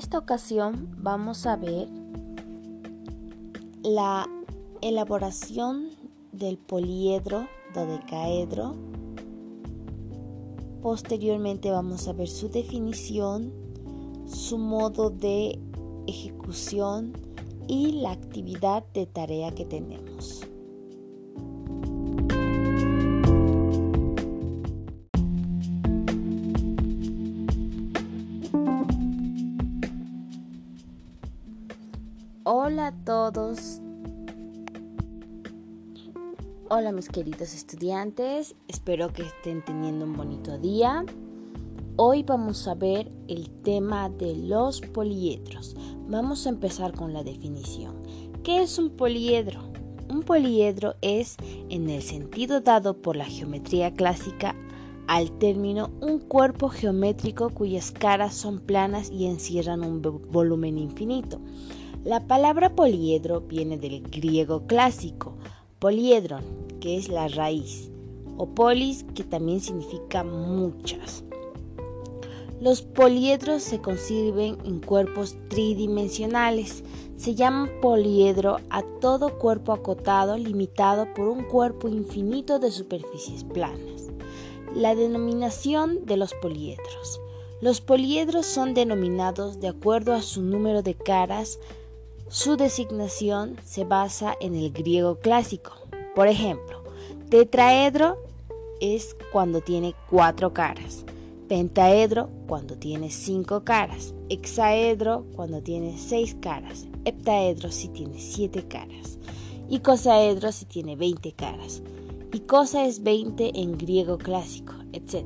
esta ocasión vamos a ver la elaboración del poliedro dodecaedro. Posteriormente vamos a ver su definición, su modo de ejecución y la actividad de tarea que tenemos. Hola a todos. Hola mis queridos estudiantes, espero que estén teniendo un bonito día. Hoy vamos a ver el tema de los poliedros. Vamos a empezar con la definición. ¿Qué es un poliedro? Un poliedro es, en el sentido dado por la geometría clásica, al término un cuerpo geométrico cuyas caras son planas y encierran un volumen infinito. La palabra poliedro viene del griego clásico, poliedron, que es la raíz, o polis, que también significa muchas. Los poliedros se conciben en cuerpos tridimensionales. Se llama poliedro a todo cuerpo acotado limitado por un cuerpo infinito de superficies planas. La denominación de los poliedros. Los poliedros son denominados de acuerdo a su número de caras su designación se basa en el griego clásico. Por ejemplo, tetraedro es cuando tiene cuatro caras, pentaedro cuando tiene cinco caras, hexaedro cuando tiene seis caras, heptaedro si tiene siete caras, y cosaedro si tiene veinte caras. Y cosa es veinte en griego clásico, etc.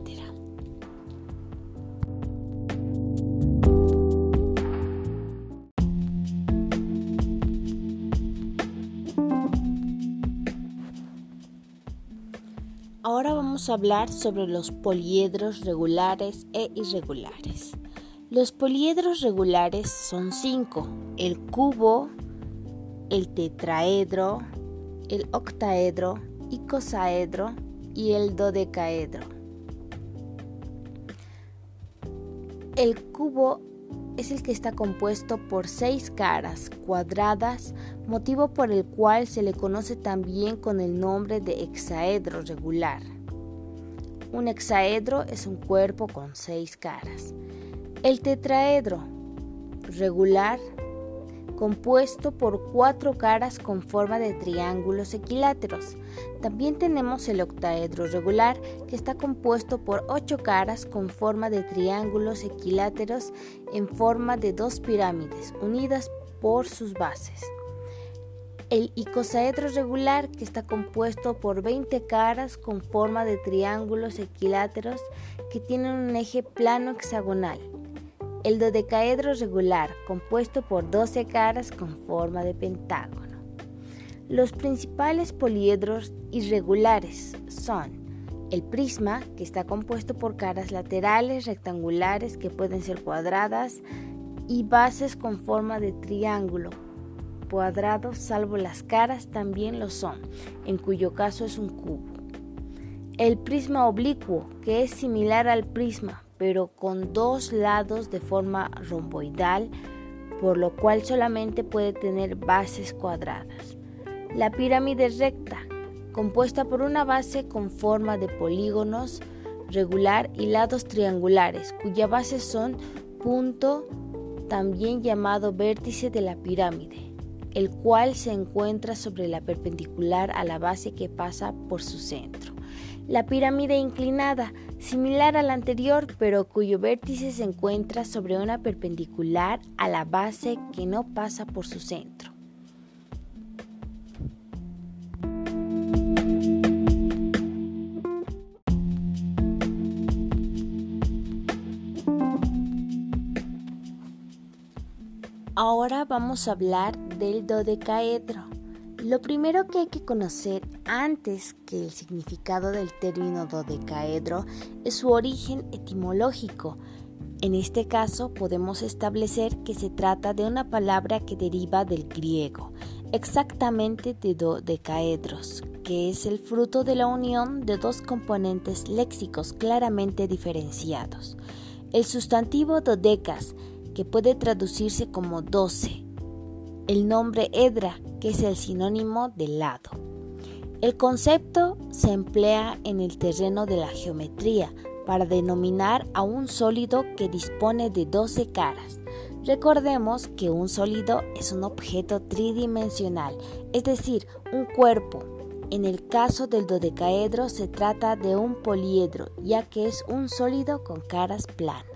Ahora vamos a hablar sobre los poliedros regulares e irregulares. Los poliedros regulares son cinco, el cubo, el tetraedro, el octaedro, icosaedro y el dodecaedro. El cubo es el que está compuesto por seis caras cuadradas, motivo por el cual se le conoce también con el nombre de hexaedro regular. Un hexaedro es un cuerpo con seis caras. El tetraedro regular compuesto por cuatro caras con forma de triángulos equiláteros. También tenemos el octaedro regular, que está compuesto por ocho caras con forma de triángulos equiláteros en forma de dos pirámides unidas por sus bases. El icosaedro regular, que está compuesto por 20 caras con forma de triángulos equiláteros que tienen un eje plano hexagonal. El dodecaedro regular, compuesto por 12 caras con forma de pentágono. Los principales poliedros irregulares son el prisma, que está compuesto por caras laterales rectangulares que pueden ser cuadradas y bases con forma de triángulo. Cuadrados, salvo las caras, también lo son, en cuyo caso es un cubo. El prisma oblicuo, que es similar al prisma, pero con dos lados de forma romboidal, por lo cual solamente puede tener bases cuadradas. La pirámide recta, compuesta por una base con forma de polígonos regular y lados triangulares, cuya base son punto, también llamado vértice de la pirámide, el cual se encuentra sobre la perpendicular a la base que pasa por su centro. La pirámide inclinada, similar a la anterior, pero cuyo vértice se encuentra sobre una perpendicular a la base que no pasa por su centro. Ahora vamos a hablar del dodecaedro. Lo primero que hay que conocer antes que el significado del término dodecaedro es su origen etimológico. En este caso podemos establecer que se trata de una palabra que deriva del griego, exactamente de dodecaedros, que es el fruto de la unión de dos componentes léxicos claramente diferenciados. El sustantivo dodecas que puede traducirse como 12. El nombre edra, que es el sinónimo de lado. El concepto se emplea en el terreno de la geometría para denominar a un sólido que dispone de 12 caras. Recordemos que un sólido es un objeto tridimensional, es decir, un cuerpo. En el caso del dodecaedro se trata de un poliedro, ya que es un sólido con caras planas.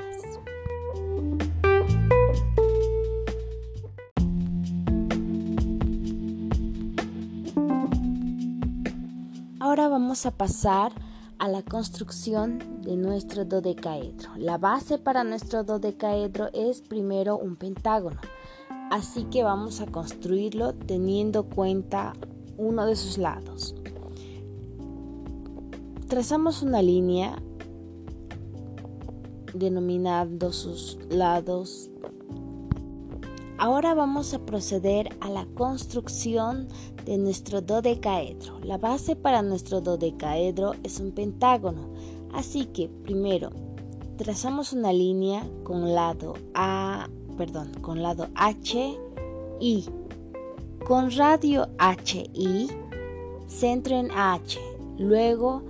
Ahora vamos a pasar a la construcción de nuestro dodecaedro. La base para nuestro dodecaedro es primero un pentágono, así que vamos a construirlo teniendo cuenta uno de sus lados. Trazamos una línea denominando sus lados. Ahora vamos a proceder a la construcción de nuestro dodecaedro. La base para nuestro dodecaedro es un pentágono, así que primero trazamos una línea con lado A, perdón, con lado H y con radio HI, centro en H. Luego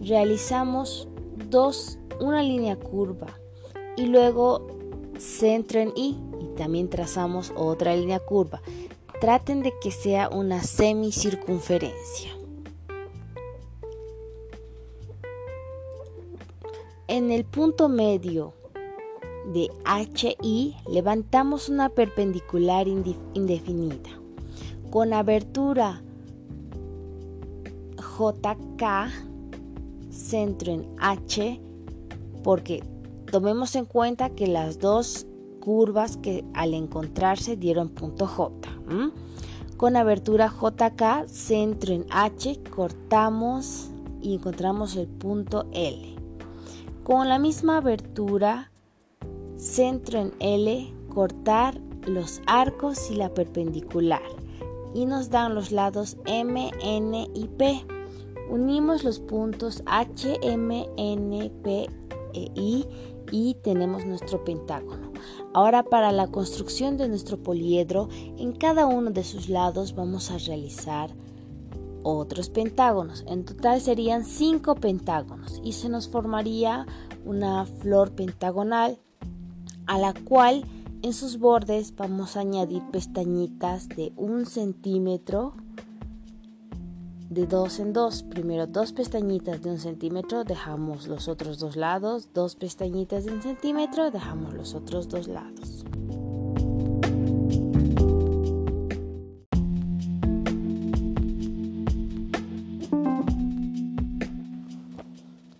realizamos dos, una línea curva y luego centro en I y también trazamos otra línea curva. Traten de que sea una semicircunferencia. En el punto medio de HI levantamos una perpendicular indefinida con abertura JK, centro en H, porque tomemos en cuenta que las dos curvas que al encontrarse dieron punto J. Con abertura JK, centro en H, cortamos y encontramos el punto L. Con la misma abertura, centro en L, cortar los arcos y la perpendicular. Y nos dan los lados M, N y P. Unimos los puntos H, M, N, P e I y tenemos nuestro pentágono. Ahora para la construcción de nuestro poliedro, en cada uno de sus lados vamos a realizar otros pentágonos. En total serían cinco pentágonos y se nos formaría una flor pentagonal a la cual en sus bordes vamos a añadir pestañitas de un centímetro de dos en dos. Primero dos pestañitas de un centímetro, dejamos los otros dos lados. Dos pestañitas de un centímetro, dejamos los otros dos lados.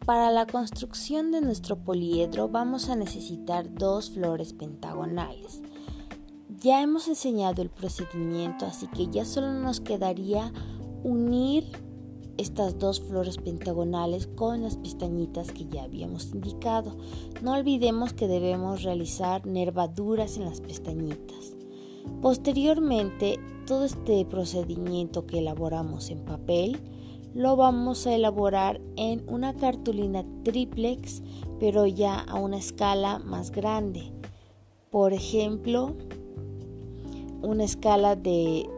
Para la construcción de nuestro poliedro vamos a necesitar dos flores pentagonales. Ya hemos enseñado el procedimiento, así que ya solo nos quedaría unir estas dos flores pentagonales con las pestañitas que ya habíamos indicado. No olvidemos que debemos realizar nervaduras en las pestañitas. Posteriormente, todo este procedimiento que elaboramos en papel lo vamos a elaborar en una cartulina triplex, pero ya a una escala más grande. Por ejemplo, una escala de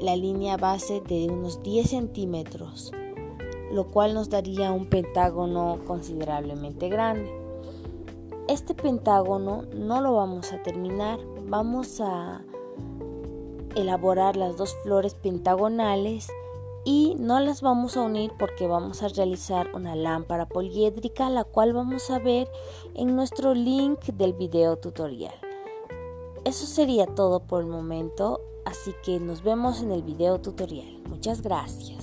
la línea base de unos 10 centímetros, lo cual nos daría un pentágono considerablemente grande. Este pentágono no lo vamos a terminar, vamos a elaborar las dos flores pentagonales y no las vamos a unir porque vamos a realizar una lámpara poliédrica la cual vamos a ver en nuestro link del video tutorial. Eso sería todo por el momento. Así que nos vemos en el video tutorial. Muchas gracias.